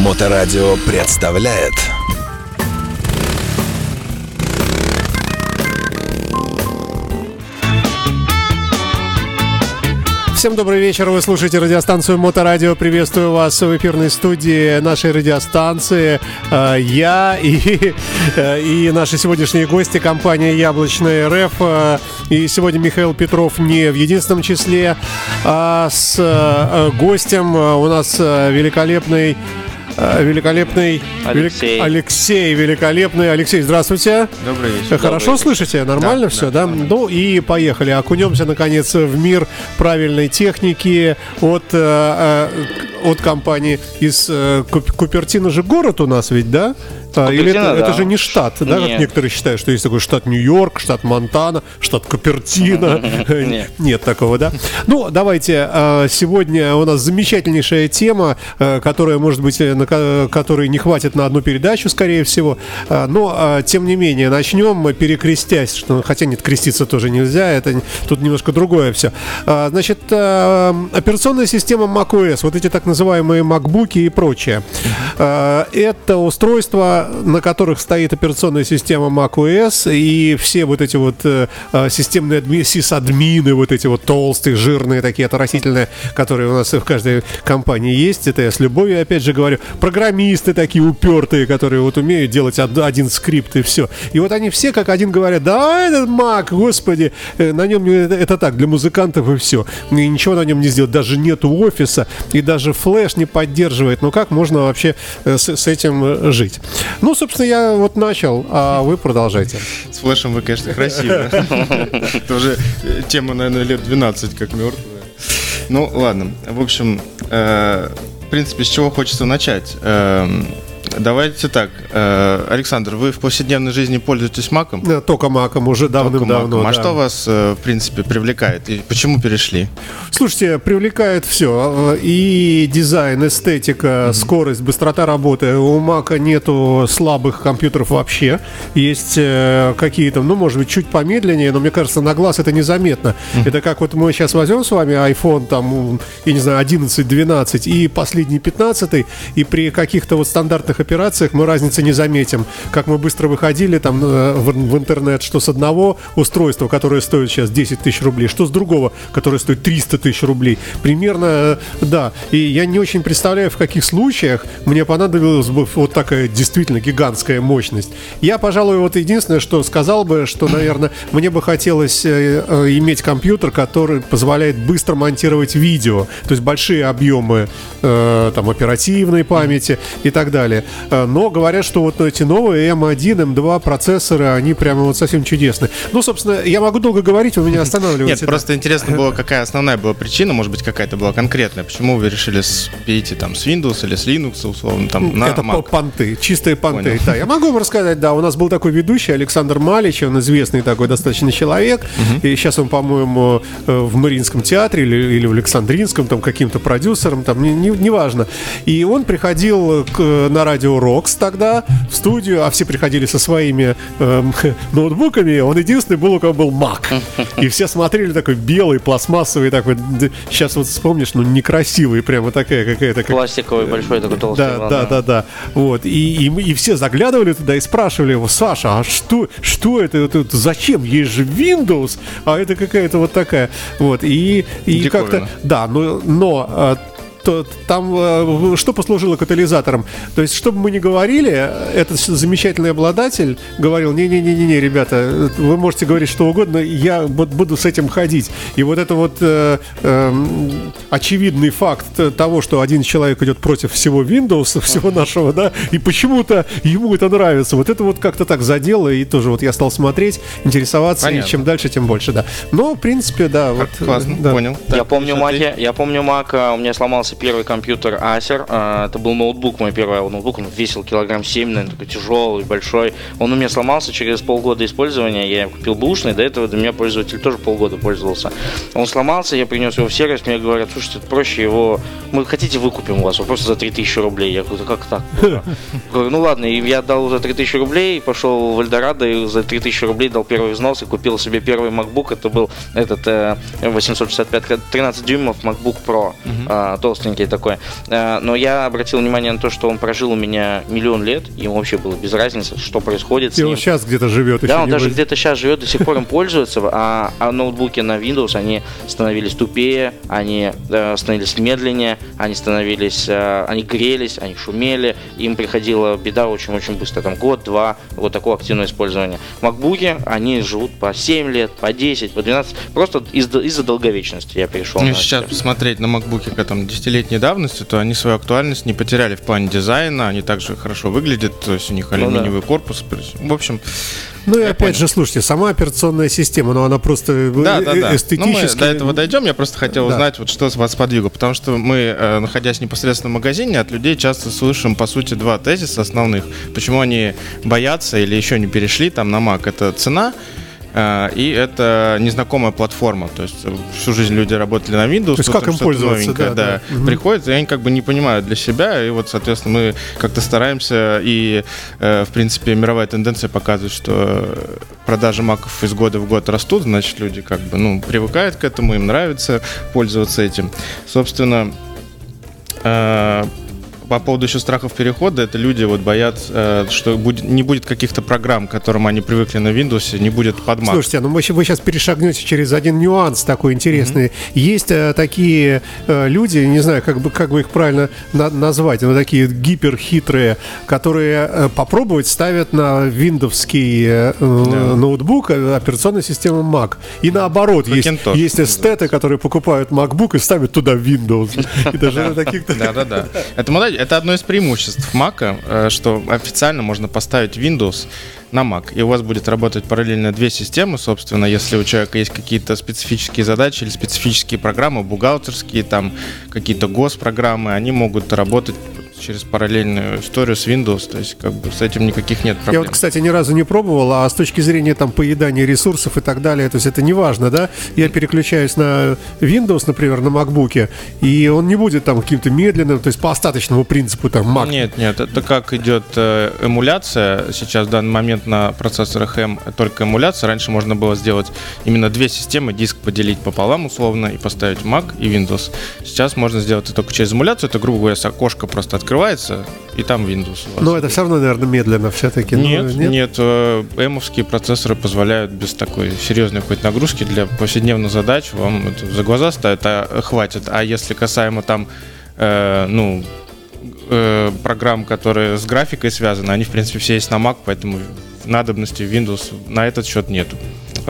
Моторадио представляет Всем добрый вечер, вы слушаете радиостанцию Моторадио. Приветствую вас в эфирной студии нашей радиостанции. Э, Я и, э, и наши сегодняшние гости, компания Яблочная РФ. Э, И сегодня Михаил Петров не в единственном числе, а с гостем у нас великолепный Великолепный Алексей. велик- Алексей, великолепный. Алексей, здравствуйте. Добрый вечер. Хорошо слышите? Нормально Да, все, да, да? Ну и поехали. Окунемся, наконец, в мир правильной техники от, э, э, от компании из э, Куп- Купертино же город у нас ведь, да? А, Или это, Купертино, это да. же не штат, да, как Нет. некоторые считают, что есть такой штат Нью-Йорк, штат Монтана, штат Купертино. Нет. Такого, да? Ну, давайте, э, сегодня у нас замечательнейшая тема, э, которая, может быть, э, на ко- которой не хватит на одну передачу, скорее всего. Э, Но, тем не менее, начнем мы перекрестясь, что, хотя нет, креститься тоже нельзя, это тут немножко другое все. Значит, операционная система macOS, вот эти так называемые MacBook и прочее. Э, Это устройства, на которых стоит операционная система macOS, и все вот эти вот э, э, системные адми- сисадмины, вот эти вот толстые, жирные, такие отвратительные, которые у нас в каждой компании есть. Это я с любовью, опять же, говорю. Программисты такие упертые, которые вот умеют делать од- один скрипт и все. И вот они все как один говорят, да, этот Mac, господи, э, на нем это, это так, для музыкантов и все. И ничего на нем не сделать, даже нету офиса, и даже флеш не поддерживает. Ну как можно вообще э, с, с этим э, жить? Ну, собственно, я вот начал, а вы продолжайте. С флешем вы, конечно, красивы. Это уже э, тема, наверное, лет 12, как мертвая. Ну, ладно. В общем, в принципе, с чего хочется начать? Давайте так. э, Александр, вы в повседневной жизни пользуетесь маком? Только маком уже давным-давно. А да. что вас, э, в принципе, привлекает? И почему перешли? Слушайте, привлекает все. И дизайн, эстетика, скорость, быстрота работы. У Мака нету слабых компьютеров вообще. Есть э, какие-то, ну, может быть, чуть помедленнее, но мне кажется, на глаз это незаметно. Это как вот мы сейчас возьмем с вами iPhone, там, я не знаю, 11, 12 и последний 15, и при каких-то вот стандартных операциях мы разницы не заметим. Как мы быстро выходили там э, в, в интернет, что с одного устройства, которое стоит сейчас 10 тысяч рублей, что с другого, которое стоит 300 тысяч рублей. Примерно, э, да. И я не очень представляю, в каких случаях мне понадобилась бы вот такая действительно гигантская мощность. Я, пожалуй, вот единственное, что сказал бы, что, наверное, мне бы хотелось э, иметь компьютер, который позволяет быстро монтировать видео, то есть большие объемы э, там оперативной памяти и так далее. Э, Но говорят, что вот эти новые M1, M2 процессоры, они прямо вот совсем чудесные. Ну, собственно, я могу долго говорить, вы меня останавливаете. Нет, просто интересно было, какая основная была причина, может быть, какая-то была конкретная. Почему вы решили перейти там с Windows или с Linux, условно, там, на Это Mac? по- понты, чистые понты. Понял. Да, я могу вам рассказать, да, у нас был такой ведущий Александр Малич, он известный такой достаточно человек, и сейчас он, по-моему, э, в Мариинском театре или, или в Александринском, там, каким-то продюсером, там, не- не- неважно. И он приходил к- на радио Рокс тогда в студию, а все приходили со своими эм, ноутбуками, он единственный был, у кого был Mac. И все смотрели такой белый, пластмассовый такой, сейчас вот вспомнишь, ну, некрасивый, прямо такая какая-то, как Пластиковый большой такой толстый. да, да, да, да. Вот. И, и, и все заглядывали туда и спрашивали его, Саша, а что, что это, это, это зачем? Есть же Windows, а это какая-то вот такая. Вот. И, и как-то. Да, но, но а, то, там э, что послужило катализатором? То есть, чтобы мы не говорили, этот замечательный обладатель говорил, не-не-не-не, ребята, э, вы можете говорить что угодно, я бу- буду с этим ходить. И вот это вот э, эм, очевидный факт того, что один человек идет против всего Windows, всего нашего, да, и почему-то ему это нравится. Вот это вот как-то так задело, и тоже вот я стал смотреть, интересоваться, Понятно. и чем дальше, тем больше, да. Но, в принципе, да, вот... э, Классно, да. понял. Я Так, помню еще ты? Маки, я помню а, у меня сломался первый компьютер Acer, а, это был ноутбук, мой первый ноутбук, он весил килограмм 7, наверное, такой тяжелый, большой. Он у меня сломался через полгода использования, я купил бушный, до этого до меня пользователь тоже полгода пользовался. Он сломался, я принес его в сервис, мне говорят, слушайте, проще его, мы хотите выкупим у вас, его просто за 3000 рублей. Я говорю, «Да как так? Говорю, ну ладно, и я дал за 3000 рублей, пошел в Эльдорадо и за 3000 рублей дал первый взнос и купил себе первый MacBook. Это был этот э, 865 13 дюймов MacBook Pro, а, толстый простенький такой. Э, но я обратил внимание на то, что он прожил у меня миллион лет, ему вообще было без разницы, что происходит с И ним. он сейчас где-то живет. Да, он даже будет. где-то сейчас живет, до сих пор им пользуется, а, а ноутбуки на Windows, они становились тупее, они э, становились медленнее, они становились, э, они грелись, они шумели, им приходила беда очень-очень быстро, там год-два, вот такое активное использование. Макбуки, они живут по 7 лет, по 10, по 12, просто из- из-за долговечности я перешел. Ну, сейчас посмотреть на макбуки там десятилетней давности, то они свою актуальность не потеряли в плане дизайна, они также хорошо выглядят, то есть у них Ну да. алюминиевый корпус. В общем, Ну и опять же, слушайте, сама операционная система, ну она просто э, да, да, э- да. Ну, мы эстетически... до этого дойдем. Я просто хотел Да. узнать, вот что вас подвигло. Потому что мы, э, находясь непосредственно в магазине, от людей часто слышим, по сути, два тезиса основных. Почему они боятся или еще не перешли там на Mac. Это цена, и это незнакомая платформа. То есть э, всю жизнь люди работали на Windows. есть тут как им пользоваться, новенькое, да, да. Мгм. Приходят, и они как бы не понимают для себя. И вот, соответственно, мы как-то стараемся, и, э, в принципе, мировая тенденция показывает, что э, продажи маков из года в год растут, значит, люди как бы, ну, привыкают к этому, им нравится пользоваться этим. Собственно, по поводу еще страхов перехода, это люди вот боятся, э, что будет, не будет каких-то программ, к которым они привыкли на Windows, не будет под Mac. Слушайте, ну щ- вы сейчас перешагнете через один нюанс такой интересный. Есть э, такие э, люди, не знаю, как бы, как бы их правильно на- назвать, но такие гиперхитрые, которые э, попробовать ставят на виндовский э, э, ноутбук э, операционную систему Mac. И наоборот, есть, Macintosh есть эстеты, которые покупают MacBook и ставят туда Windows. И даже на таких Да, да, да. Это. Это одно из преимуществ Mac, э, что официально можно поставить Windows на Mac, и у вас будет работать параллельно две системы, собственно, если у человека есть какие-то специфические задачи или специфические программы, бухгалтерские, там какие-то госпрограммы, они могут работать через параллельную историю с Windows, то есть как бы с этим никаких нет Я проблем. вот, кстати, ни разу не пробовал, а с точки зрения там поедания ресурсов и так далее, то есть это не важно, да? Я переключаюсь на Windows, например, на MacBook, и он не будет там каким-то медленным, то есть по остаточному принципу там Mac. Нет, нет, это как идет э, эмуляция. Сейчас в данный момент на процессорах M только эмуляция. Раньше можно было сделать именно две системы, диск поделить пополам условно и поставить Mac и Windows. Сейчас можно сделать это только через эмуляцию. Это, грубо говоря, окошко просто открывается, и там Windows у вас. Но это все равно, наверное, медленно все-таки. Нет, нет, э, эмовские процессоры позволяют без такой серьезной какой-то нагрузки для повседневных задач вам это за глаза ставят, а хватит. А если касаемо там, э, ну, э, программ, которые с графикой связаны, они, в принципе, все есть на Mac, поэтому надобности в Windows на этот счет нету.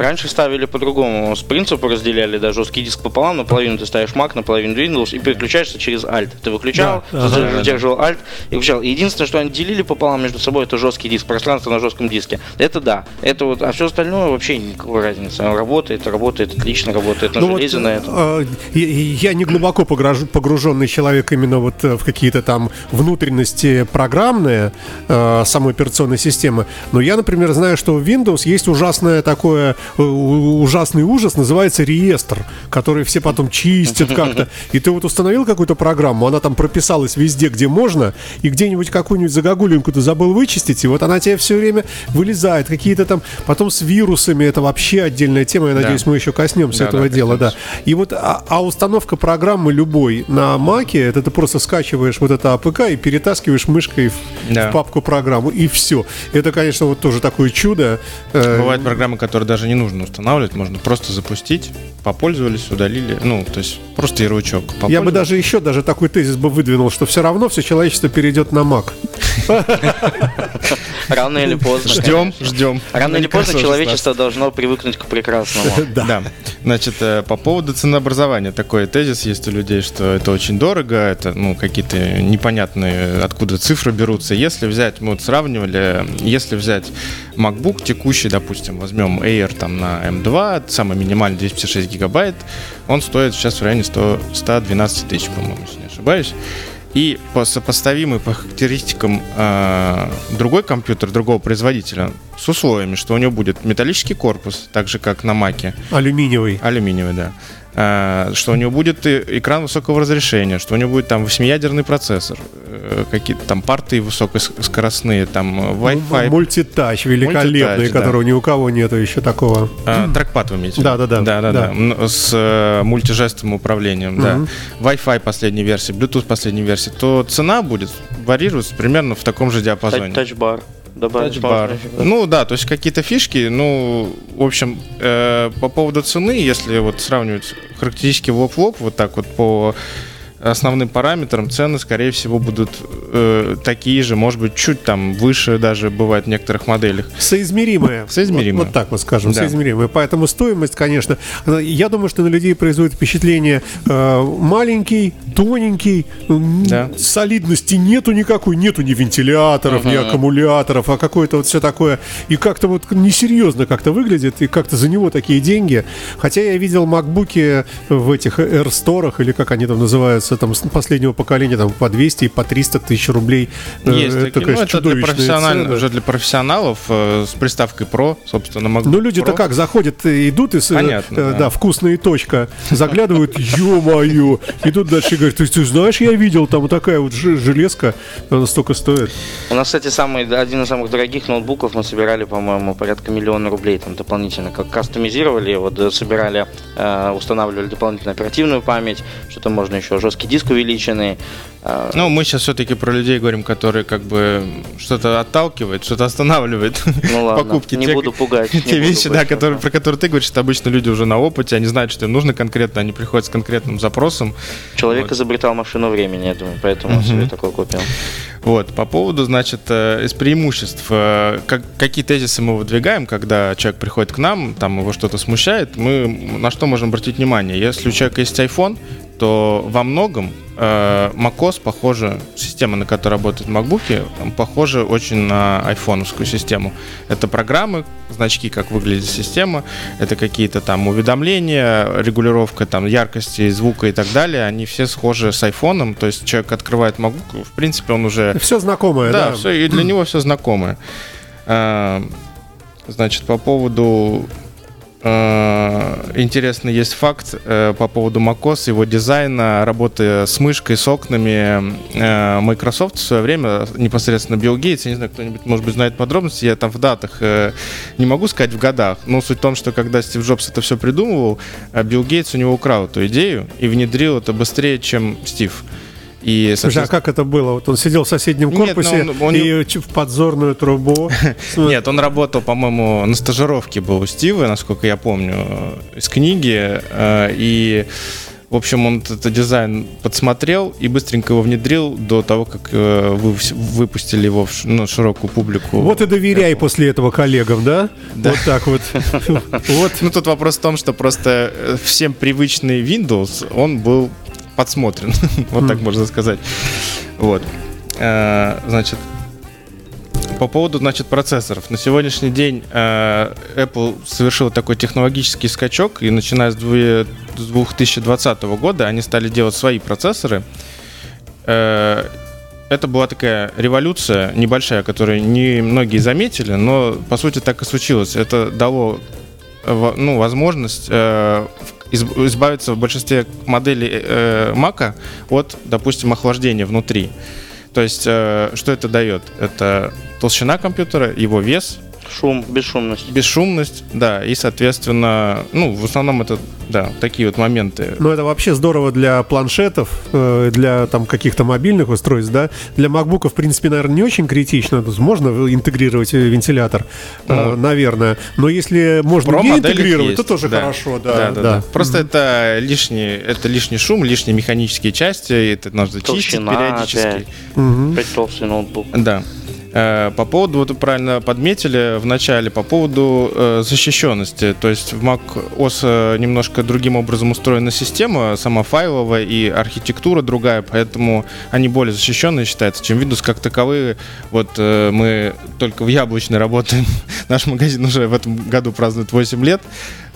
Раньше ставили по-другому. С принципу разделяли, да, жесткий диск пополам, наполовину ты ставишь Mac, наполовину Windows и переключаешься через Alt. Ты выключал, Да, задерживал, ага. задерживал Alt и включал. Единственное, что они делили пополам между собой, это жесткий диск, пространство на жестком диске. Это да. Это вот, а все остальное вообще никакой разницы. Оно работает, работает, отлично работает на Ну вот, железе, на этом. э, я, не глубоко погруженный человек именно вот э, в какие-то там внутренности программные э, самой операционной системы, но я, например, знаю, что в Windows есть ужасное такое, ужасный ужас, называется реестр, который все потом чистят как-то. И ты вот установил какую-то программу, она там прописалась везде, где можно, и где-нибудь какую-нибудь загогулинку ты забыл вычистить, и вот она тебе все время вылезает, какие-то там, потом с вирусами, это вообще отдельная тема, я надеюсь, мы еще коснемся Да, этого да, дела, да. коснемся. И вот, а, а установка программы любой на Mac е, это ты просто скачиваешь вот это APK и перетаскиваешь мышкой в, Да. в папку программу, и все. Это, конечно, вот тоже такое чудо. Э, Бывают программы, которые даже не нужно устанавливать, можно просто запустить, попользовались, удалили, ну, то есть просто ярлычок. Я бы даже еще даже такой тезис бы выдвинул, что все равно все человечество перейдет на Мак. Рано или поздно. Ждем, ждем. Рано или поздно человечество должно привыкнуть к прекрасному. Да. Значит, э, по поводу ценообразования такой тезис есть у людей, что это очень дорого, это ну какие-то непонятные откуда цифры берутся. Если взять, мы вот сравнивали, если взять MacBook текущий, допустим, возьмем Air там на M2, самый минимальный 256 гигабайт, он стоит сейчас в районе 100, 112 тысяч, по-моему, если не ошибаюсь. И по сопоставимый по характеристикам э, другой компьютер другого производителя с условиями, что у него будет металлический корпус, так же как на Маке, Алюминиевый. алюминиевый, да. Э, что у него будет экран высокого разрешения, что у него будет там восьмиядерный процессор, э, какие-то там порты высокоскоростные, там э, Wi-Fi, Мультитач великолепный, да. которого ни у кого нету еще такого. А, трекпад вы имеете? Да-да-да. Да, да, Да. да. М, С мультижестовым управлением, да. Wi-Fi последней версии, Bluetooth последней версии, то цена будет варьироваться примерно в таком же диапазоне. Тач-бар. Добавить фигуру. Ну да, то есть какие-то фишки, ну, в общем, э, по поводу цены, если вот сравнивать характеристики в лоб в лоб, вот так вот по основным параметрам, цены, скорее всего, будут э, такие же, может быть, чуть там выше даже бывает в некоторых моделях. Соизмеримые. Соизмеримые. Вот, вот так вот скажем, Да. соизмеримые. Поэтому стоимость, конечно, э, я думаю, что на людей производит впечатление э, маленький, тоненький, Да. солидности нету никакой, нету ни вентиляторов, ни аккумуляторов, а какое-то вот все такое. И как-то вот несерьезно как-то выглядит, и как-то за него такие деньги. Хотя я видел макбуки в этих Air-сторах, или как они там называются, там с последнего поколения, там по 200 и по 300 тысяч рублей. Э, Есть это, такие, ну, конечно, это для, чудовищные профессиональ- цены. уже для профессионалов э, с приставкой Pro, собственно, могу. Ну, люди-то как, заходят, э, идут из, э, Понятно, э, да. да, вкусная точка, заглядывают, ё-моё, идут дальше и говорят, ты, ты знаешь, я видел, там вот такая вот железка, она столько стоит. У нас, кстати, самый, один из самых дорогих ноутбуков мы собирали, по-моему, порядка миллиона рублей там дополнительно. Как кастомизировали, вот собирали, э, устанавливали дополнительную оперативную память, что-то можно еще, жесткий диск увеличенный. э, Ну, мы сейчас все-таки про людей говорим, которые как бы что-то отталкивает, что-то останавливает. Ну ладно, покупки. не Те- буду пугать, Те вещи, да, которые, про которые ты говоришь, это обычно люди уже на опыте, они знают, что им нужно конкретно, они приходят с конкретным запросом. Человек Вот. изобретал машину времени, я думаю, поэтому он себе такой купил. Вот, по поводу, значит, э, из преимуществ, э, как, какие тезисы мы выдвигаем, когда человек приходит к нам, там его что-то смущает, мы на что можем обратить внимание? Если у человека есть iPhone, то во многом э, macOS похоже, система, на которой работают MacBook, похожа очень на айфоновскую систему. Это программы, значки, как выглядит система, это какие-то там уведомления, регулировка там яркости, звука и так далее, они все схожи с айфоном, то есть человек открывает MacBook, в принципе, он уже Все знакомое, да, да. всё, и для него все знакомое. А, Значит, по поводу э, интересный есть факт э, по поводу macOS, его дизайна, работы с мышкой, с окнами. Э, Microsoft в свое время, непосредственно Билл Гейтс, я не знаю, кто-нибудь, может быть, знает подробности, я там в датах э, не могу сказать в годах, но суть в том, что когда Стив Джобс это все придумывал, э, Билл Гейтс у него украл эту идею и внедрил это быстрее, чем Стив. И, Слушай, а как это было? Вот он сидел в соседнем Нет, корпусе ну, он- он- и в подзорную трубу. Нет, он работал, по-моему, на стажировке был у Стива, насколько я помню, э, из книги. э, И, в общем, он этот дизайн подсмотрел и быстренько его внедрил до того, как э, вы выпустили его в ну, широкую публику. Вот и доверяй после этого коллегам, да? Вот так вот. Вот. Ну, тут вопрос в том, что просто всем привычный Windows, он был подсмотрен, вот так можно сказать. Вот. Э, Значит, по поводу, значит, процессоров. На сегодняшний день э, Apple совершил такой технологический скачок, и начиная с две- с 2020 года они стали делать свои процессоры. Э, это была такая революция небольшая, которую не многие заметили, но по сути так и случилось. Это дало ну, возможность э, из- избавиться в большинстве моделей э, Mac от, допустим, охлаждения внутри. То есть, э, что это дает? Это толщина компьютера, его вес, Шум, бесшумность. бесшумность, да, и, соответственно, ну, в основном это, да, такие вот моменты. Ну, это вообще здорово для планшетов, э, для там каких-то мобильных устройств, да. Для MacBook, в принципе, наверное, не очень критично. То есть можно интегрировать э, вентилятор, э, Ну, наверное. Но если можно не интегрировать, то есть, тоже да. хорошо, да. да. Просто это лишний, это лишний шум, лишние механические части, это нужно чистить периодически. опять. Мгм. Опять толстый ноутбук. Да. Э, По поводу, вот правильно подметили в начале, по поводу э, защищенности. То есть в Mac OS э, немножко другим образом устроена система, сама файловая и архитектура другая, поэтому они более защищенные считаются, чем Windows как таковые. Вот мы только в Яблочной работаем, наш магазин уже в этом году празднует 8 лет.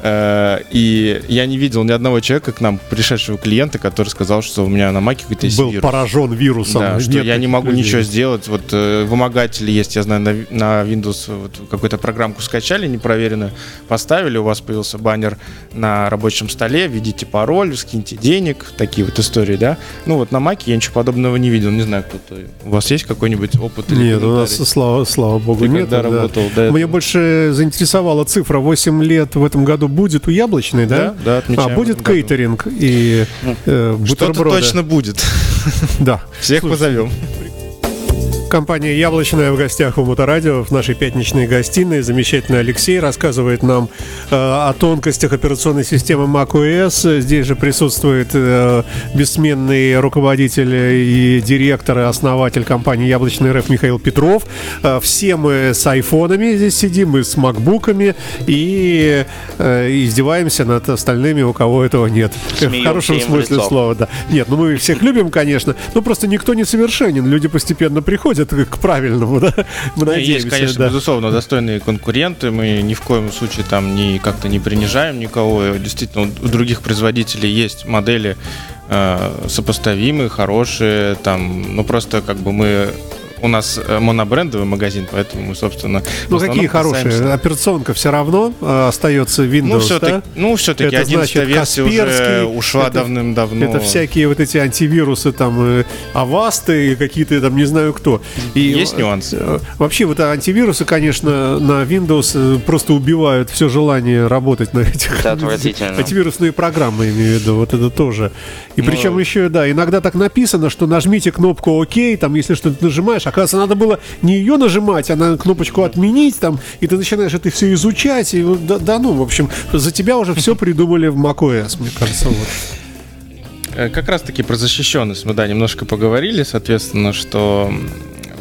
Э, И я не видел ни одного человека к нам, пришедшего клиента, который сказал, что у меня на маке какой-то Был вирус. поражен вирусом. Да, что я не могу людей. ничего сделать. Вот э, вымогатели есть, я знаю, на, на Windows вот, какую-то программку скачали непроверенную, поставили, у вас появился баннер на рабочем столе, введите пароль, скиньте денег, такие вот истории, да. Ну вот на Маке я ничего подобного не видел, не знаю, кто-то. У вас есть какой-нибудь опыт? или Нет, у нас, слава, слава богу, Ты нет. когда да. работал этого? Мне больше заинтересовала цифра 8 лет в этом году будет у яблочной, да? Да, да, отмечаем А будет кейтеринг и э, Что-то бутерброды. точно будет. Да. Всех Слушай, позовем. Компания «Яблочная» в гостях у Моторадио в нашей пятничной гостиной. Замечательный Алексей рассказывает нам э, о тонкостях операционной системы macOS. Здесь же присутствует э, бессменный руководитель и директор и основатель компании «Яблочный РФ» Михаил Петров. Э, все мы с айфонами здесь сидим, мы с макбуками и э, издеваемся над остальными, у кого этого нет. в Смеемся хорошем в смысле лицо. слова, да. Нет, ну мы всех любим, конечно, но просто никто не совершенен. Люди постепенно приходят к правильному, да. Мы надеемся, Есть, конечно, да. безусловно, достойные конкуренты. Мы ни в коем случае там ни как-то не принижаем никого. Действительно, у других производителей есть модели э, сопоставимые, хорошие. Там, ну просто как бы мы у нас э, монобрендовый магазин, поэтому мы, собственно, Ну какие хорошие? касаемся- Операционка все равно э, остается Windows, Ну, все-таки, да? ну, все-таки Это 11 значит версия уже ушла давным-давно. Это всякие вот эти антивирусы, там, э, авасты и какие-то там не знаю кто. И, Есть э, нюансы. э, Вообще вот антивирусы, конечно, на Windows э, просто убивают все желание работать на этих Это отвратительно. антивирусные программы, имею в виду, вот это тоже. И Ну, причем еще, да, иногда так написано, что нажмите кнопку ОК, там, если что-то нажимаешь, оказывается, надо было не ее нажимать, а на кнопочку отменить, там, и ты начинаешь это все изучать, и да, да ну, в общем, за тебя уже все придумали в macOS, мне кажется, вот. Э, Как раз таки про защищенность мы, да, немножко поговорили, соответственно, что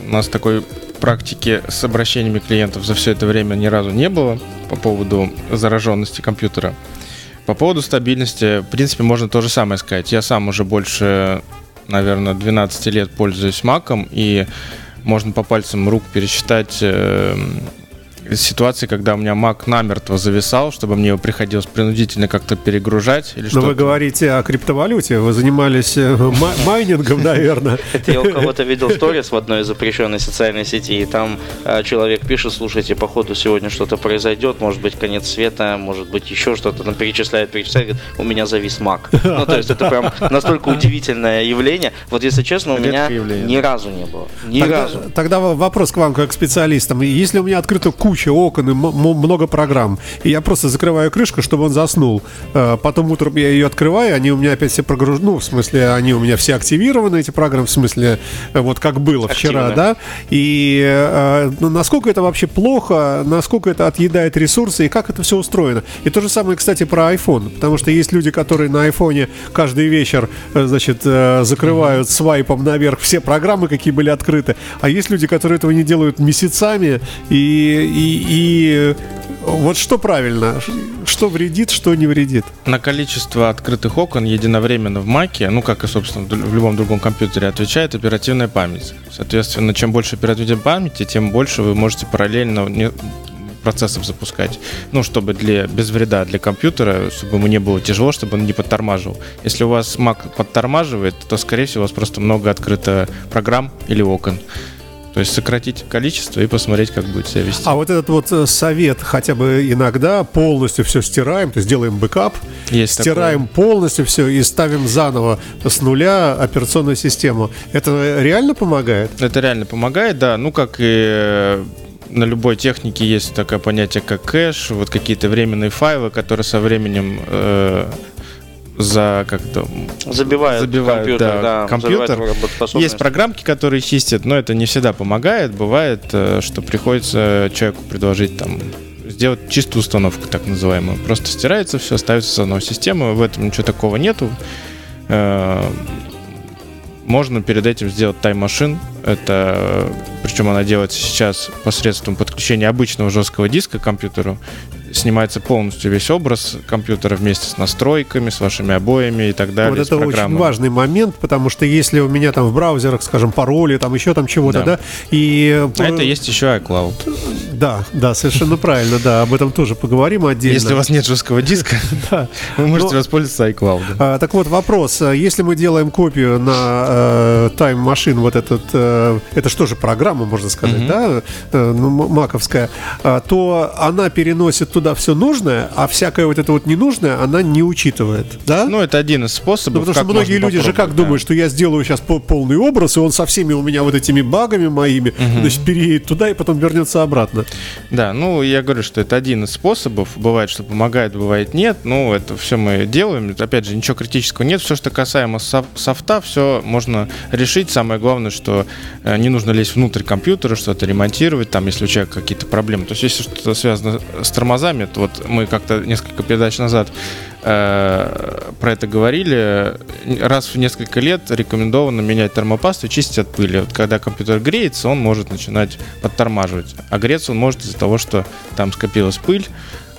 у нас такой практики с обращениями клиентов за все это время ни разу не было по поводу зараженности компьютера. По поводу стабильности, в принципе, можно то же самое сказать. Я сам уже больше, наверное, 12 лет пользуюсь Маком, и можно по пальцам рук пересчитать э, ситуации, когда у меня Mac намертво зависал, чтобы мне его приходилось принудительно как-то перегружать или Но что-то. вы говорите о криптовалюте, вы занимались э, ма- майнингом, наверное. Это я у кого-то видел сторис в одной запрещенной социальной сети, и там э, человек пишет, слушайте, походу сегодня что-то произойдет, может быть конец света, может быть еще что-то, там перечисляет, перечисляет, говорит, у меня завис мак. Ну, то есть это прям настолько удивительное явление. Вот если честно, у меня ни разу не было. Ни Тогда, разу. тогда вопрос к вам, как к специалистам. Если у меня открыта куча окон и много программ, и я просто закрываю крышку, чтобы он заснул, э, потом утром я ее открываю, они у меня опять все прогружены, ну, в смысле, они у меня все активированы, эти программы, в смысле, э, вот как было вчера, Активны. да? И э, ну, насколько это вообще плохо, насколько это отъедает ресурсы, и как это все устроено. И то же самое, кстати, про iPhone, потому что есть люди, которые на айфоне каждый вечер, значит, закрывают свайпом наверх все программы, какие были открыты, а есть люди, которые этого не делают месяцами, и, и, и вот что правильно, что вредит, что не вредит. На количество открытых окон единовременно в Маке, ну как и, собственно, в любом другом компьютере, отвечает оперативная память. Соответственно, чем больше оперативной памяти, тем больше вы можете параллельно процессов запускать. Ну, чтобы для, без вреда для компьютера, чтобы ему не было тяжело, чтобы он не подтормаживал. Если у вас Mac подтормаживает, то, скорее всего, у вас просто много открыто программ или окон. То есть сократить количество и посмотреть, как будет себя вести. А вот этот вот э, совет хотя бы иногда полностью все стираем, то есть делаем бэкап, Есть стираем полностью все и ставим заново с нуля операционную систему. Это реально помогает? Это реально помогает, да. Ну, как и э, на любой технике есть такое понятие, как кэш, вот какие-то временные файлы, которые со временем э, за как-то Забивают, забивают, компьютер, да, да, компьютер. работоспособность. Есть программки, которые чистят, но это не всегда помогает. Бывает, э, что приходится человеку предложить там сделать чистую установку, так называемую. Просто стирается все, ставится заново система. В этом ничего такого нету. Э, Можно перед этим сделать тайм-машин. Это, причем она делается сейчас посредством подключения обычного жесткого диска к компьютеру. Снимается полностью весь образ компьютера вместе с настройками, с вашими обоями и так далее. Вот это очень важный момент, потому что если у меня там в браузерах, скажем, пароли, там еще там чего-то, да, Да. и... А это есть еще iCloud. Да, да, совершенно правильно, да, об этом тоже поговорим отдельно. Если у вас нет жесткого диска, вы можете воспользоваться iCloud. А, так вот, вопрос. А Если мы делаем копию на э, Time Machine, вот этот, э, это что же программа, можно сказать, да, э, ну, маковская, а, то она переносит туда все нужное, а всякое вот это вот ненужное она не учитывает, да? Ну, это один из способов. Ну, потому что многие люди же как попробовать, думают, да. что я сделаю сейчас по- полный образ, и он со всеми у меня вот этими багами моими, значит, переедет туда и потом вернется обратно. Да, ну я говорю, что это один из способов. Бывает, что помогает, бывает нет. Ну, это все мы делаем. Опять же, ничего критического нет. Все, что касаемо соф- софта, все можно решить. Самое главное, что э, не нужно лезть внутрь компьютера, что-то ремонтировать, там, если у человека какие-то проблемы. То есть, если что-то связано с тормозами, то вот мы как-то несколько передач назад э, про это говорили. Раз в несколько лет рекомендовано менять термопасту и чистить от пыли. Вот когда компьютер греется, он может начинать подтормаживать. А греться он может из-за того, что там скопилась пыль,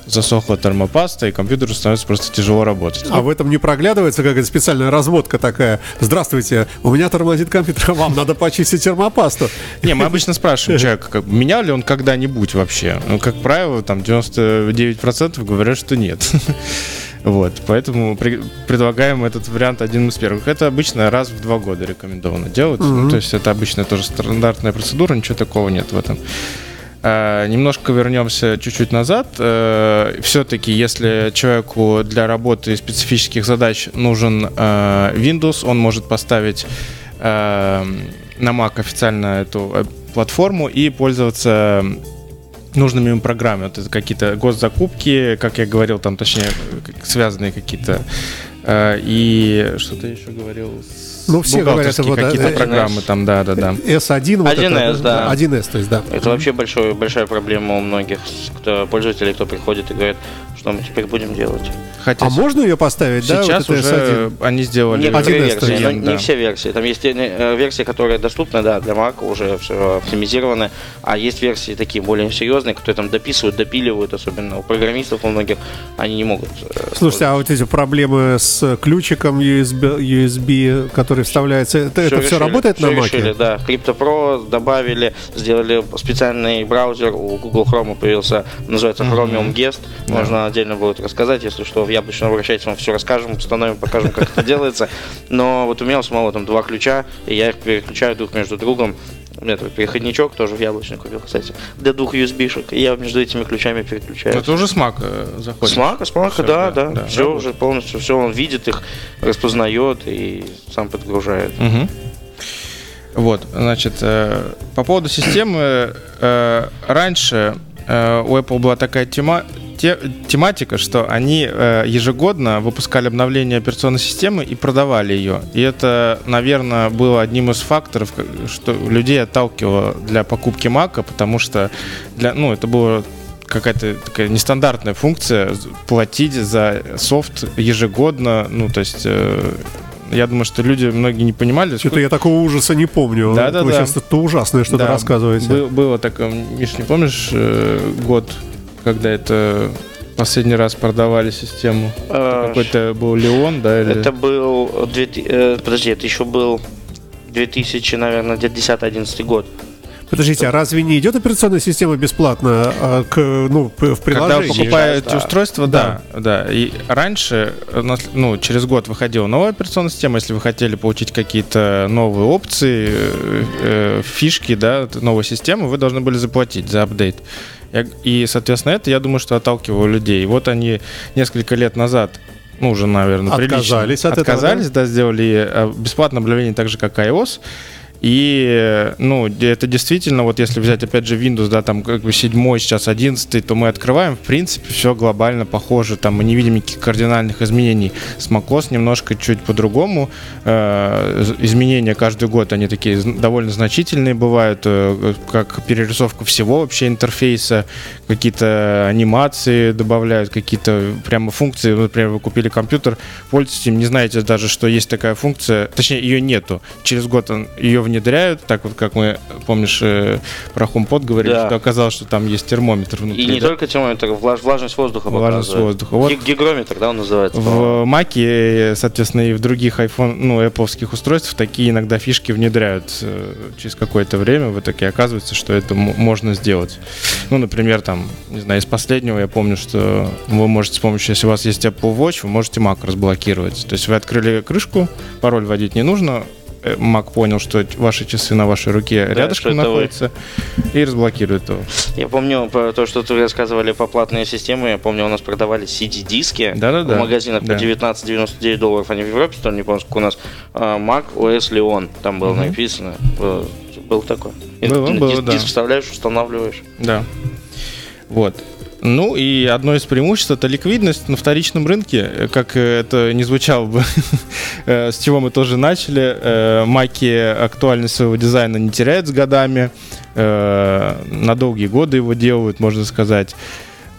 засохла термопаста, и компьютеру становится просто тяжело работать. А в этом не проглядывается какая-то специальная разводка такая. Здравствуйте, у меня тормозит компьютер, а вам надо почистить термопасту. Не, мы обычно спрашиваем человека, менял ли он когда-нибудь вообще. Ну, как правило, там 99% говорят, что нет. Вот, поэтому при- предлагаем этот вариант один из первых. Это обычно раз в два года рекомендовано делать. Ну, то есть это обычная тоже стандартная процедура, ничего такого нет в этом. А, немножко вернемся чуть-чуть назад. Все-таки, если человеку для работы специфических задач нужен э, Windows, он может поставить э, на Mac официально эту э, платформу и пользоваться нужными ему программами. Вот это какие-то госзакупки, как я говорил, там точнее связанные какие-то. э, И что-то еще говорил. с- Ну, все говорят, вот, какие-то э, программы там, да, да, да. S1 вот 1С, это, да. 1С, то есть, да. Это вообще большой, большая проблема у многих кто, пользователей, кто приходит и говорит, что мы теперь будем делать. Хотя А можно ее поставить, да? сейчас вот это уже S1? они сделали Некоторые 1С, версии, но да. не все версии. Там есть э, версии, которые доступны, да, для Mac уже все оптимизированы, а есть версии такие более серьезные, которые там дописывают, допиливают, особенно у программистов у многих, они не могут. э, Слушайте, а вот эти проблемы с ключиком USB, USB который вставляется, это, это все решили, работает на всё Mac? решили, да. CryptoPro добавили, сделали специальный браузер, у Google Chrome появился, называется Chromium Guest. Можно отдельно будет рассказать, если что, в яблочном обращайтесь, вам все расскажем, установим, покажем, как это делается. Но вот у меня у самого там два ключа, и я их переключаю друг между другом. У меня такой переходничок тоже в яблочный купил, кстати, для двух USB-шек. И я между этими ключами переключаю. Это уже с Mac э, заходит. С Мака, с Мака, Всё, да, да, да. да, все работает. уже полностью, все он видит их, распознает и сам подгружает. Мгм. Вот, значит, э, по поводу системы, э, раньше э, у Apple была такая тема, те- тематика, что они э, ежегодно выпускали обновление операционной системы и продавали ее. И это, наверное, было одним из факторов, что людей отталкивало для покупки Мака, потому что для, ну, это было какая-то такая нестандартная функция платить за софт ежегодно, ну, то есть э, я думаю, что люди многие не понимали. Что-то я такого ужаса не помню. Да-да-да. Вы сейчас это ужасное что-то Да, рассказываете. бы- было такое, Миш, не помнишь э, год, когда это последний раз продавали систему? Э, Какой-то был Леон, да? Или... Это был, две ти- э, подожди, это еще был 2000, наверное, где-то 10-11 год. Подождите, а разве не идет операционная система бесплатно а, к, ну, в Когда вы приложении? покупаете да. устройство, да, да. И раньше, ну, через год выходила новая операционная система, если вы хотели получить какие-то новые опции, э, э, фишки, да, новой системы, вы должны были заплатить за апдейт. И, соответственно, это, я думаю, что отталкивало людей. И вот они несколько лет назад ну, уже, наверное, Отказались прилично. от этого, Отказались, да, сделали э, бесплатное обновление так же, как iOS. И, ну, это действительно, вот если взять, опять же, Windows, да, там, как бы седьмой, сейчас одиннадцатый, то мы открываем, в принципе, все глобально похоже, там, мы не видим никаких кардинальных изменений. С macOS немножко чуть по-другому. Э, изменения каждый год, они такие довольно значительные бывают, э, как перерисовка всего вообще интерфейса, какие-то анимации добавляют, какие-то прямо функции. Например, вы купили компьютер, пользуетесь им, не знаете даже, что есть такая функция, точнее, ее нету. Через год он- ее внедряют, внедряют, так вот, как мы, помнишь, э, про HomePod говорили, Да. что оказалось, что там есть термометр внутри. И не да? только термометр, влаж- влажность воздуха Влажность показывает. воздуха. Вот. Ги- Гигрометр, да, он называется? В Маке, соответственно, и в других iPhone, ну, Apple устройствах такие иногда фишки внедряют э, через какое-то время. В итоге оказывается, что это можно сделать. Ну, например, там, не знаю, из последнего я помню, что вы можете с помощью, если у вас есть Apple Watch, вы можете Mac разблокировать. То есть вы открыли крышку, пароль вводить не нужно, э, Mac понял, что ваши часы на вашей руке что рядышком это вы. находятся, и разблокирует его. Я помню про то, что ты рассказывали по платной системе. Я помню, у нас продавали CD-диски Да-да-да. в магазинах Да. по 19,99 долларов. Они в Европе, ли, не помню, сколько у нас. А, Mac OS Leon, там было написано. Был, такой. Было, ты было, диск, да. диск вставляешь, устанавливаешь. Да. Вот. Ну и одно из преимуществ это ликвидность на вторичном рынке, как э, это не звучало бы, э, с чего мы тоже начали. Э, Маки актуальность своего дизайна не теряют с годами, на долгие годы его делают, можно сказать.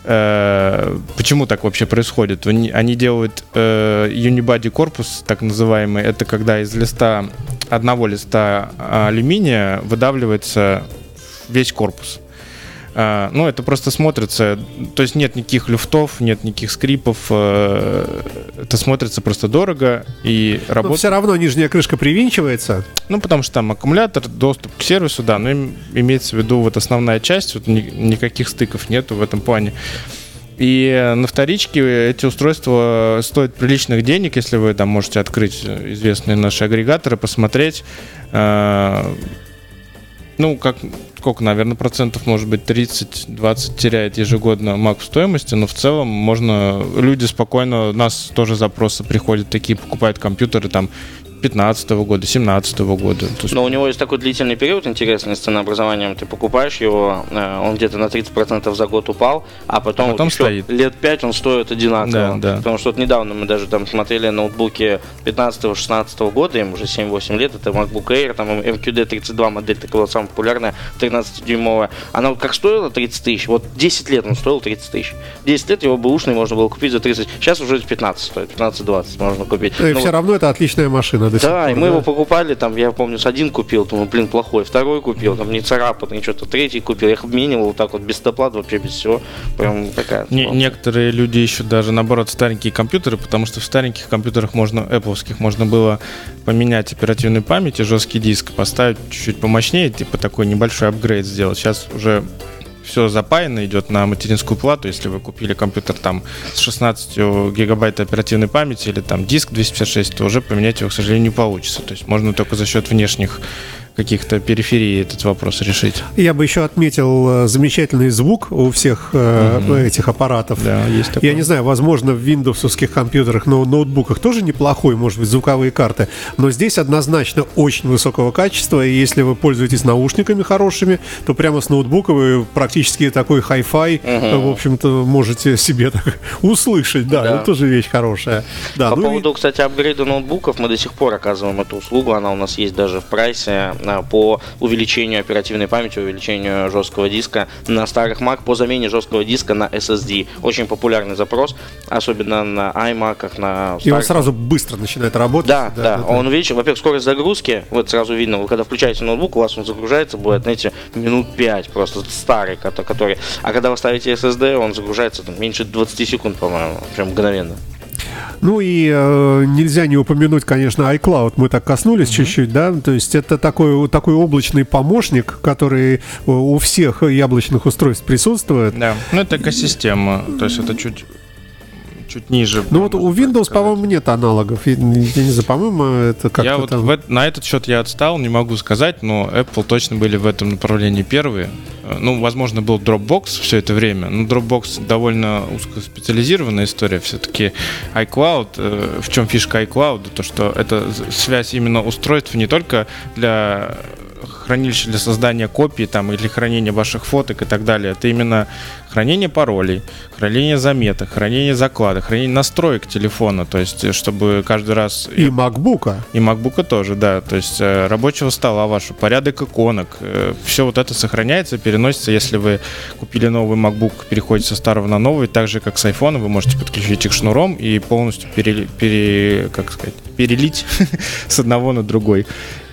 Почему так вообще происходит? Они, делают unibody корпус, так называемый. Это когда из листа одного листа алюминия выдавливается весь корпус. А, Ну, это просто смотрится, то есть нет никаких люфтов, нет никаких скрипов, э, это смотрится просто дорого и Но работает. все равно нижняя крышка привинчивается. Ну, потому что там аккумулятор, доступ к сервису, да, но им- имеется в виду вот основная часть, вот ни- никаких стыков нету в этом плане. И на вторичке эти устройства стоят приличных денег, если вы там можете открыть известные наши агрегаторы, посмотреть. Э, Ну, как, сколько, наверное, процентов, может быть, 30-20 теряет ежегодно Mac в стоимости, но в целом можно, люди спокойно, у нас тоже запросы приходят, такие покупают компьютеры там 15 года, 17 года. Есть Но у него есть такой длительный период интересный с ценообразованием. Ты покупаешь его, э, он где-то на 30% за год упал, а потом, А потом вот еще стоит. лет 5 он стоит одинаково. Да, да. Потому что вот недавно мы даже там смотрели ноутбуки 15-16 года, им уже 7-8 лет, это MacBook Air, там MQD 32 модель такая была самая популярная, 13-дюймовая. Она вот как стоила 30 тысяч, вот 10 лет он стоил 30 тысяч. 10 лет его бэушный можно было купить за 30, сейчас уже 15 стоит, 15-20 можно купить. И Ну все равно это отличная машина до сих да, пор, и мы его покупали, там, я помню, с один купил, думаю, блин, плохой, второй купил, там, не царапанный, что-то, третий купил, я их обменивал вот так вот, без доплат, вообще без всего, прям такая. Не- некоторые люди ищут даже наоборот старенькие компьютеры, потому что в стареньких компьютерах можно, Apple можно было поменять оперативную память и жесткий диск, поставить чуть-чуть помощнее, типа такой небольшой апгрейд сделать. Сейчас уже все запаяно идет на материнскую плату. Если вы купили компьютер там с 16 гигабайт оперативной памяти или там диск 256, то уже поменять его, к сожалению, не получится. То есть можно только за счет внешних каких-то периферий этот вопрос решить. Я бы еще отметил э, замечательный звук у всех э, этих аппаратов. Да, есть такое. Я не знаю, возможно, в виндовсовских компьютерах, но ноутбуках тоже неплохой, может быть, звуковые карты. Но здесь однозначно очень высокого качества. И если вы пользуетесь наушниками хорошими, то прямо с ноутбука вы практически такой хай-фай, э, в общем-то, можете себе так услышать. Да, Да. это тоже вещь хорошая. Да, По ну и- поводу, кстати, апгрейда ноутбуков, мы до сих пор оказываем эту услугу, она у нас есть даже в прайсе по увеличению оперативной памяти, увеличению жесткого диска на старых Mac, по замене жесткого диска на SSD. Очень популярный запрос, особенно на iMac, на и он старых сразу быстро начинает работать. Да, да, Он увеличил, во-первых, скорость загрузки, вот сразу видно, вы когда включаете ноутбук, у вас он загружается, будет, знаете, минут 5, просто старый, кото- который. А когда вы ставите SSD, он загружается там, меньше 20 секунд, по-моему, прям мгновенно. Ну и э, нельзя не упомянуть, конечно, iCloud. Мы так коснулись чуть-чуть, да. То есть это такой, такой облачный помощник, который у- у всех яблочных устройств присутствует. Да, ну это экосистема, то есть это чуть, чуть ниже. Ну вот у Windows, по-моему, нет аналогов. Я, я не знаю, по-моему, это как-то Я вот там... в на этот счет я отстал, не могу сказать, но Apple точно были в этом направлении первые. Э, Ну, возможно, был Dropbox все это время, но Dropbox довольно узкоспециализированная история. Все-таки iCloud, э, в чем фишка iCloud, то что это связь именно устройств не только для хранилища для создания копий там, или хранения ваших фоток и так далее. Это именно хранение паролей, хранение заметок, хранение закладок, хранение настроек телефона. То есть, э, чтобы каждый раз... И MacBook. И MacBook тоже, да. То есть э, рабочего стола вашего, порядок иконок. все вот это сохраняется, переносится. Если вы купили новый MacBook, переходите со старого на новый, так же, как с iPhone, вы можете подключить их шнуром и полностью пере, пере- как сказать, перелить с одного на другой,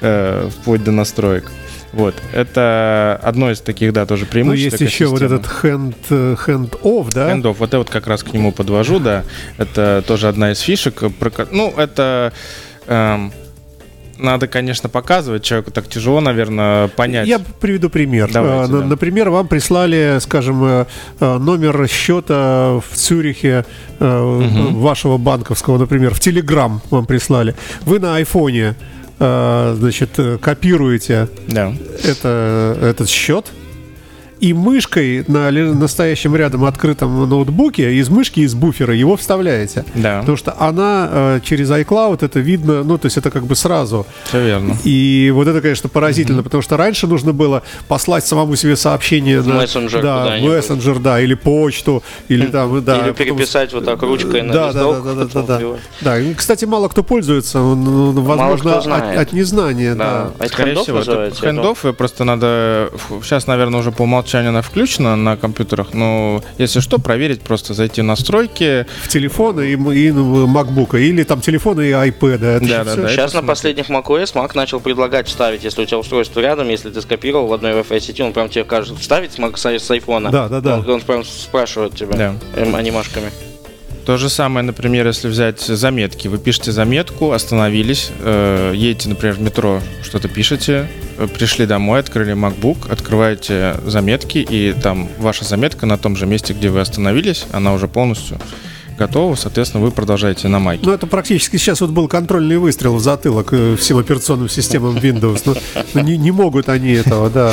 э, вплоть до настроек. Вот, это одно из таких, да, тоже Ну, преимуществ. есть такой еще вот этот hand, э, hand-off, да? Hand-off, вот я вот как раз к нему подвожу, да. Это тоже одна из фишек. Ну, это... эм, надо, конечно, показывать. Человеку так тяжело, наверное, понять. Я приведу пример. Давайте, на- да. Например, вам прислали, скажем, э, э, номер счета в Цюрихе э, вашего банковского, например, в Телеграм вам прислали. Вы на айфоне, значит, э, копируете Да. это, этот счет и мышкой на настоящем рядом открытом ноутбуке из мышки, из буфера его вставляете. Да, Потому что она э, через iCloud это видно, ну, то есть это как бы сразу. все верно. И вот это, конечно, поразительно, потому что раньше нужно было послать самому себе сообщение на мессенджер да, в мессенджер, да, или почту, или там, да. Или потом- переписать вот так ручкой на да, да, листок. да, да, да, потом да, да. И, кстати, мало кто пользуется, он, возможно, кто от, знает. от незнания, да. Да. А это Скорее хендов всего, это называется? хендов, просто надо... Сейчас, наверное, уже по умолчанию она включена на компьютерах, но если что, проверить, просто зайти в настройки. В телефоны и, и MacBook, или там телефоны и iPad. Это Да, да, да. Сейчас на последних macOS Mac начал предлагать вставить, если у тебя устройство рядом, если ты скопировал в одной Wi-Fi сети, он прям тебе кажет вставить с, Mac- с, с айфона. Да, да, да. Он, он прям спрашивает тебя Да. эм, анимашками. То же самое, например, если взять заметки. Вы пишете заметку, остановились, э, едете, например, в метро, что-то пишете, пришли домой, открыли MacBook, открываете заметки, и там ваша заметка на том же месте, где вы остановились, она уже полностью готова, соответственно, вы продолжаете на майке. Ну, это практически сейчас вот был контрольный выстрел в затылок э, всем операционным системам Windows. Ну, ну, не, не могут они этого, да.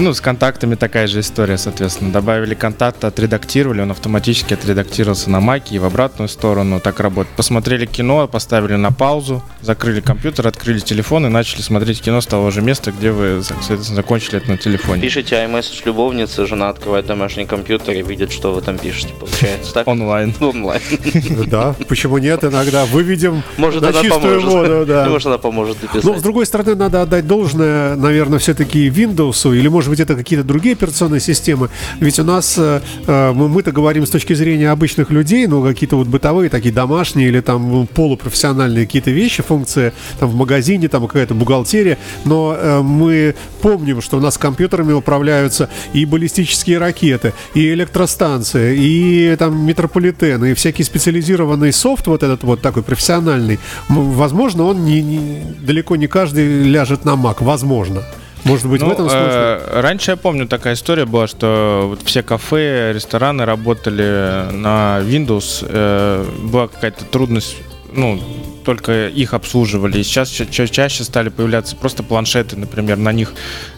Ну, с контактами такая же история, соответственно. Добавили контакт, отредактировали, он автоматически отредактировался на майке и в обратную сторону. Так работает. Посмотрели кино, поставили на паузу, закрыли компьютер, открыли телефон и начали смотреть кино с того же места, где вы, соответственно, закончили это на телефоне. Пишите iMessage любовнице, жена открывает домашний компьютер и видит, что вы там пишете, получается. Так? Онлайн. Онлайн. Да, почему нет? Иногда выведем Может, на она чистую поможет. воду, да. Может, она поможет Ну, с написать. другой стороны, надо отдать должное, наверное, все-таки Windows, или, может быть, это какие-то другие операционные системы. Ведь у нас, э, э, мы- мы-то говорим с точки зрения обычных людей, ну, какие-то вот бытовые, такие домашние, или там ну, полупрофессиональные какие-то вещи, функции, там, в магазине, там, какая-то бухгалтерия. Но э, мы помним, что у нас компьютерами управляются и баллистические ракеты, и электростанции, и там метрополитены, и всякий специализированный софт, вот этот вот такой профессиональный. Возможно, он не, не- далеко не каждый ляжет на Mac. Возможно. Может быть, в Ну, этом смысле. э, раньше я помню такая история была, что вот все кафе, рестораны работали на Windows. э, была какая-то трудность, ну, только их обслуживали. И сейчас ча- ча- чаще стали появляться просто планшеты, например, на них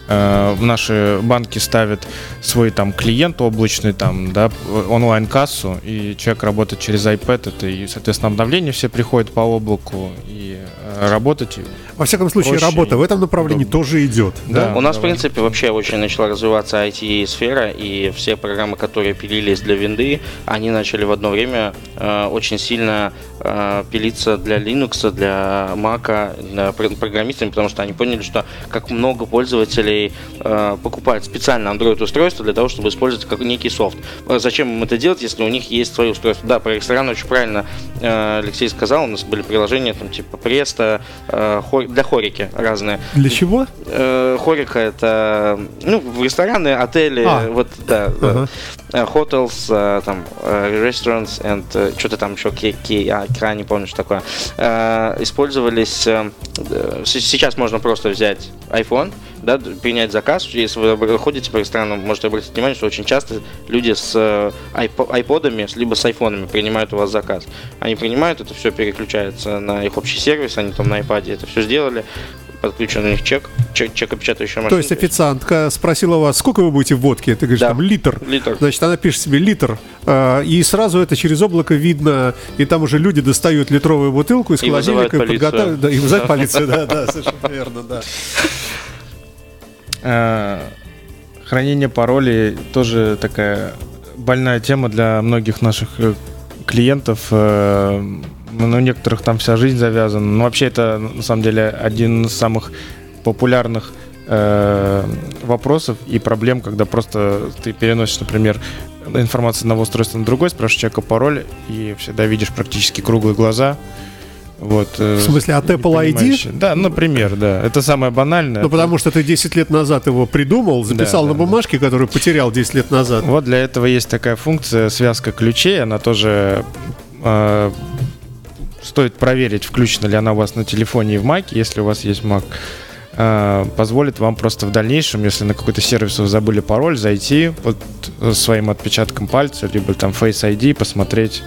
э, наши банки ставят свой там клиент облачный, там, да, онлайн-кассу, и человек работает через iPad, это, и, соответственно, обновления все приходят по облаку, и э, работать Во всяком случае, проще работа в этом направлении удобно. тоже идет. Да. У нас, в принципе, вообще очень начала развиваться IT-сфера, и все программы, которые пилились для винды, они начали в одно время э, очень сильно э, пилиться для Linux, для Mac, для про- программистами, потому что они поняли, что как много пользователей э, покупают специально Android-устройство для того, чтобы использовать как некий софт. Э, Зачем им это делать, если у них есть свое устройство? Да, про рестораны очень правильно э, Алексей сказал, у нас были приложения там типа Преста, э, для хорики разные. Для чего? Э, Хорика это ну в рестораны, отели, А. вот да. Э, hotels, э, там э, restaurants and что-то там еще ки- а, кра, не помню что такое. Э, использовались. э, сейчас можно просто взять iPhone, да, принять заказ. Если вы ходите по ресторанам, можете обратить внимание, что очень часто люди с э, айпо- айподами, либо с айфонами принимают у вас заказ. Они принимают, это все переключается на их общий сервис, они там на iPad это все сделали, подключен у них чек, чек, чекопечатающая машина. То есть официантка спросила вас, сколько вы будете водки? Ты говоришь, Да. там литр. Литр. Значит, она пишет себе литр, э, и сразу это через облако видно, и там уже люди достают литровую бутылку из холодильника и подготавливают. Да, и вызывают полицию, да, да, совершенно верно, да. Э, Хранение паролей тоже такая больная тема для многих наших э, клиентов. Э, Ну, у некоторых там вся жизнь завязана. Но вообще это, на самом деле, один из самых популярных вопросов и проблем, когда просто ты переносишь, например, информацию одного устройства на другой, спрашиваешь человека пароль, и всегда видишь практически круглые глаза, Вот, э, В смысле, от Apple ID? Да, например, да. Это самое банальное. Ну, потому что ты 10 лет назад его придумал, записал Да, на да, да. бумажке, которую потерял 10 лет назад. Вот для этого есть такая функция связка ключей. Она тоже э, стоит проверить, включена ли она у вас на телефоне и в Mac. Если у вас есть Mac, э, позволит вам просто в дальнейшем, если на какой-то сервис вы забыли пароль, зайти под своим отпечатком пальца, либо там Face ID, посмотреть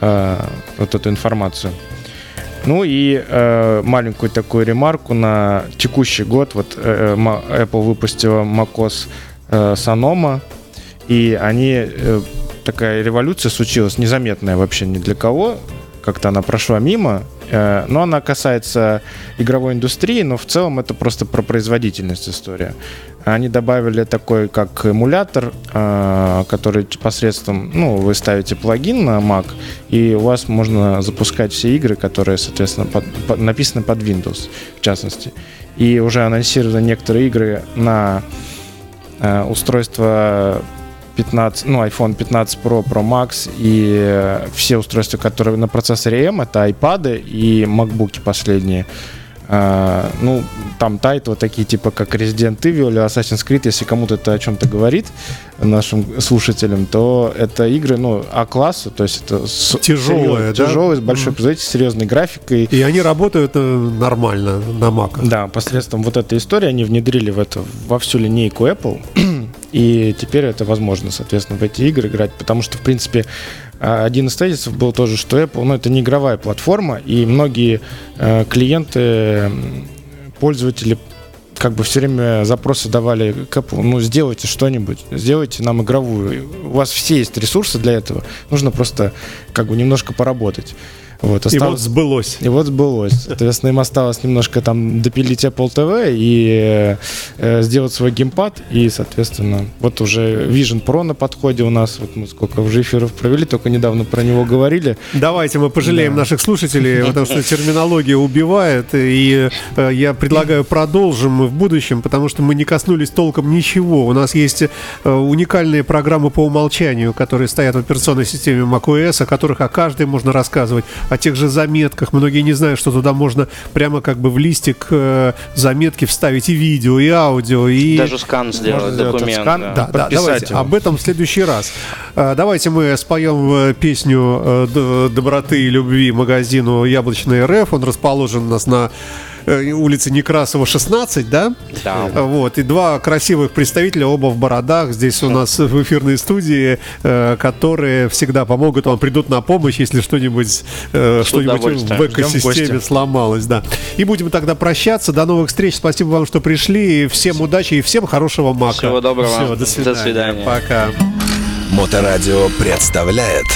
э, вот эту информацию. Ну и э, маленькую такую ремарку на текущий год. Вот э, ма- Apple выпустила macOS э, Sonoma, и они э, такая революция случилась, незаметная вообще ни для кого. Как-то она прошла мимо, э, но она касается игровой индустрии, но в целом это просто про производительность история. Они добавили такой, как эмулятор, э, который посредством, ну, вы ставите плагин на Mac, и у вас можно запускать все игры, которые, соответственно, под- под- написаны под Windows, в частности. И уже анонсированы некоторые игры на э, устройство 15, ну, iPhone 15 Pro, Pro Max и все устройства, которые на процессоре M, это iPad и MacBook последние. А, ну, там title ы такие, типа как Resident Evil или Assassin's Creed, если кому-то это о чем-то говорит, нашим слушателям, то это игры, ну, А-класса, то есть это Тяжелые, серьез- да? тяжелые, с большой производительностью, серьезной графикой. И они работают э, нормально на Mac. Да, посредством вот этой истории они внедрили в это во всю линейку Apple. И теперь это возможно, соответственно, в эти игры играть, потому что, в принципе, один из тезисов был тоже, что Apple, ну, это не игровая платформа, и многие э, клиенты, пользователи как бы все время запросы давали к Apple, ну, сделайте что-нибудь, сделайте нам игровую. У вас все есть ресурсы для этого, нужно просто как бы немножко поработать. Вот, И вот осталось- сбылось. и вот сбылось. Соответственно, им осталось немножко там допилить Apple TV и э, сделать свой геймпад. И, соответственно, вот уже Vision Pro на подходе у нас. Вот мы сколько уже эфиров провели, только недавно про него говорили. Давайте мы пожалеем Да. наших слушателей, потому что терминология убивает. И э, я предлагаю продолжим в будущем, потому что мы не коснулись толком ничего. У нас есть э, уникальные программы по умолчанию, которые стоят в операционной системе macOS, о которых о каждой можно рассказывать, о тех же заметках. Многие не знают, что туда можно прямо как бы в листик э, заметки вставить и видео, и аудио, и... Даже скан сделать Можно сделать документ. скан, да. Да, да, давайте его. об этом в следующий раз. Э, Давайте мы споем э, песню э, доброты и любви магазину Яблочный РФ. Он расположен у нас на э, улице Некрасова 16, да? Да. Вот, и два красивых представителя, оба в бородах, здесь у нас в эфирной студии, э, которые всегда помогут вам, придут на помощь, если что-нибудь э, что-нибудь в экосистеме сломалось, да. И будем тогда прощаться. До новых встреч. Спасибо вам, что пришли. И Всем удачи и всем хорошего мака. Всего доброго. Всё, до До свидания. свидания. Пока. Моторадио представляет